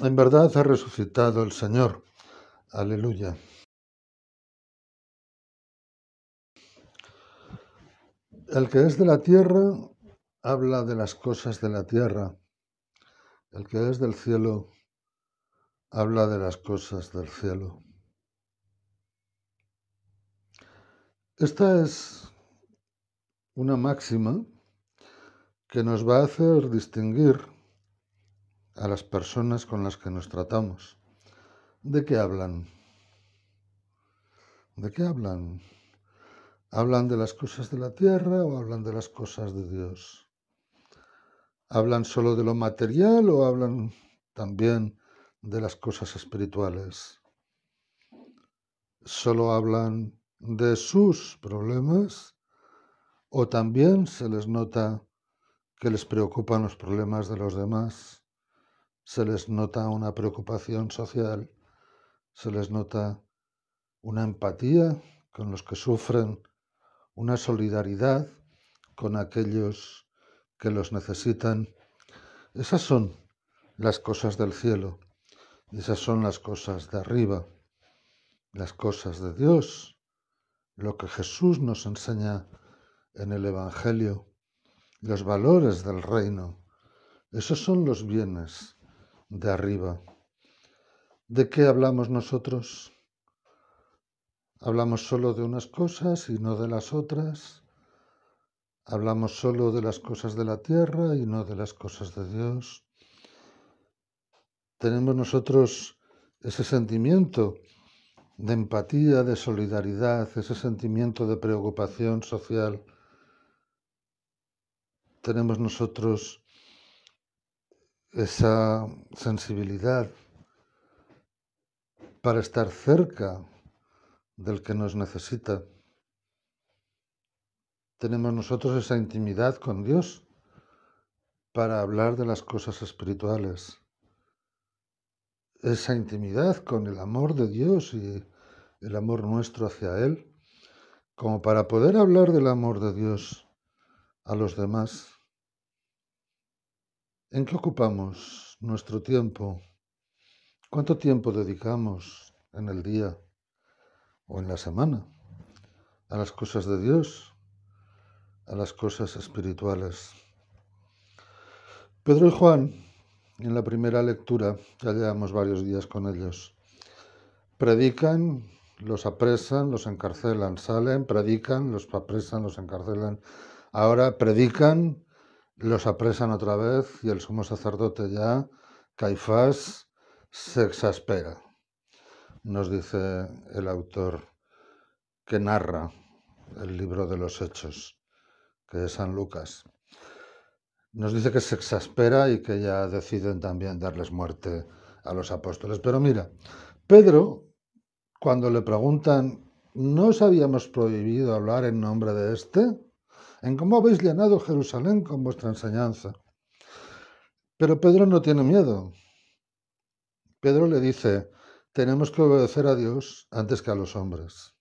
En verdad ha resucitado el Señor. Aleluya. El que es de la tierra habla de las cosas de la tierra. El que es del cielo habla de las cosas del cielo. Esta es una máxima que nos va a hacer distinguir a las personas con las que nos tratamos. ¿De qué hablan? ¿De qué hablan? ¿Hablan de las cosas de la tierra o hablan de las cosas de Dios? ¿Hablan solo de lo material o hablan también de las cosas espirituales? ¿Solo hablan de sus problemas o también se les nota que les preocupan los problemas de los demás? Se les nota una preocupación social, se les nota una empatía con los que sufren, una solidaridad con aquellos que los necesitan. Esas son las cosas del cielo, esas son las cosas de arriba, las cosas de Dios, lo que Jesús nos enseña en el Evangelio, los valores del reino. Esos son los bienes de arriba. ¿De qué hablamos nosotros? ¿Hablamos solo de unas cosas y no de las otras? ¿Hablamos solo de las cosas de la tierra y no de las cosas de Dios? ¿Tenemos nosotros ese sentimiento de empatía, de solidaridad, ese sentimiento de preocupación social? ¿Tenemos nosotros esa sensibilidad para estar cerca del que nos necesita. Tenemos nosotros esa intimidad con Dios para hablar de las cosas espirituales. Esa intimidad con el amor de Dios y el amor nuestro hacia Él, como para poder hablar del amor de Dios a los demás ¿En qué ocupamos nuestro tiempo? ¿Cuánto tiempo dedicamos en el día o en la semana a las cosas de Dios, a las cosas espirituales? Pedro y Juan, en la primera lectura, ya llevamos varios días con ellos, predican, los apresan, los encarcelan, salen, predican, los apresan, los encarcelan. Ahora predican, los apresan otra vez y el sumo sacerdote ya, Caifás, se exaspera. Nos dice el autor que narra el libro de los Hechos, que es San Lucas. Nos dice que se exaspera y que ya deciden también darles muerte a los apóstoles. Pero mira, Pedro, cuando le preguntan, ¿no os habíamos prohibido hablar en nombre de este? En cómo habéis llenado Jerusalén con vuestra enseñanza. Pero Pedro no tiene miedo. Pedro le dice, tenemos que obedecer a Dios antes que a los hombres.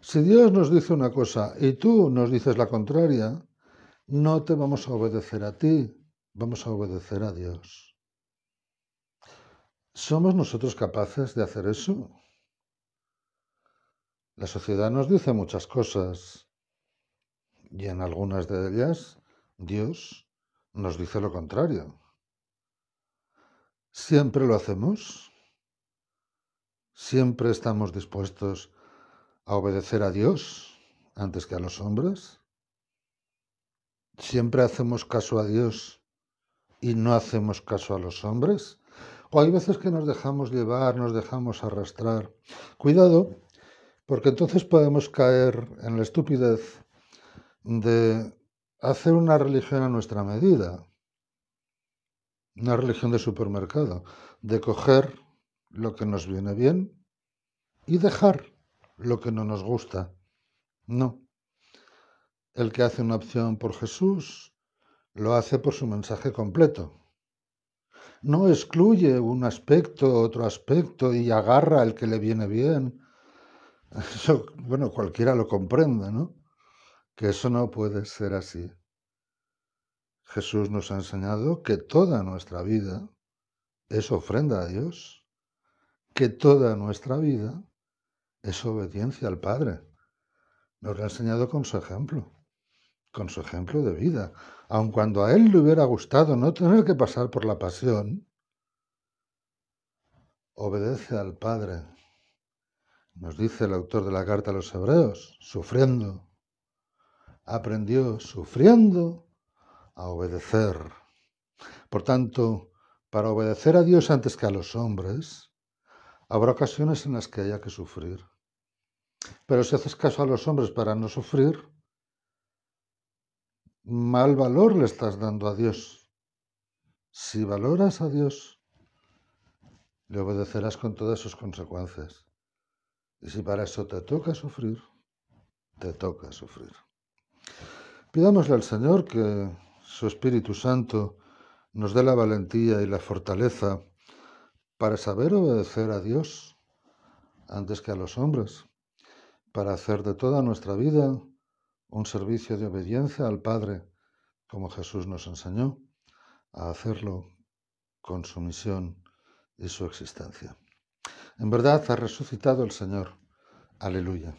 Si Dios nos dice una cosa y tú nos dices la contraria, no te vamos a obedecer a ti, vamos a obedecer a Dios. ¿Somos nosotros capaces de hacer eso? La sociedad nos dice muchas cosas, y en algunas de ellas Dios nos dice lo contrario. ¿Siempre lo hacemos? ¿Siempre estamos dispuestos a obedecer a Dios antes que a los hombres? ¿Siempre hacemos caso a Dios y no hacemos caso a los hombres? ¿O hay veces que nos dejamos llevar, nos dejamos arrastrar? Cuidado, porque entonces podemos caer en la estupidez de hacer una religión a nuestra medida, una religión de supermercado, de coger lo que nos viene bien y dejar lo que no nos gusta. No. El que hace una opción por Jesús lo hace por su mensaje completo. No excluye un aspecto, otro aspecto y agarra el que le viene bien. Eso, bueno, cualquiera lo comprende, ¿no? Que eso no puede ser así. Jesús nos ha enseñado que toda nuestra vida es ofrenda a Dios, que toda nuestra vida es obediencia al Padre. Nos lo ha enseñado con su ejemplo, con su ejemplo de vida. Aun cuando a Él le hubiera gustado no tener que pasar por la pasión, obedece al Padre. Nos dice el autor de la carta a los hebreos, sufriendo. Aprendió sufriendo a obedecer. Por tanto, para obedecer a Dios antes que a los hombres, habrá ocasiones en las que haya que sufrir. Pero si haces caso a los hombres para no sufrir, mal valor le estás dando a Dios. Si valoras a Dios, le obedecerás con todas sus consecuencias. Y si para eso te toca sufrir, te toca sufrir. Pidámosle al Señor que su Espíritu Santo nos dé la valentía y la fortaleza para saber obedecer a Dios antes que a los hombres, para hacer de toda nuestra vida un servicio de obediencia al Padre, como Jesús nos enseñó, a hacerlo con su misión y su existencia. En verdad ha resucitado el Señor. Aleluya.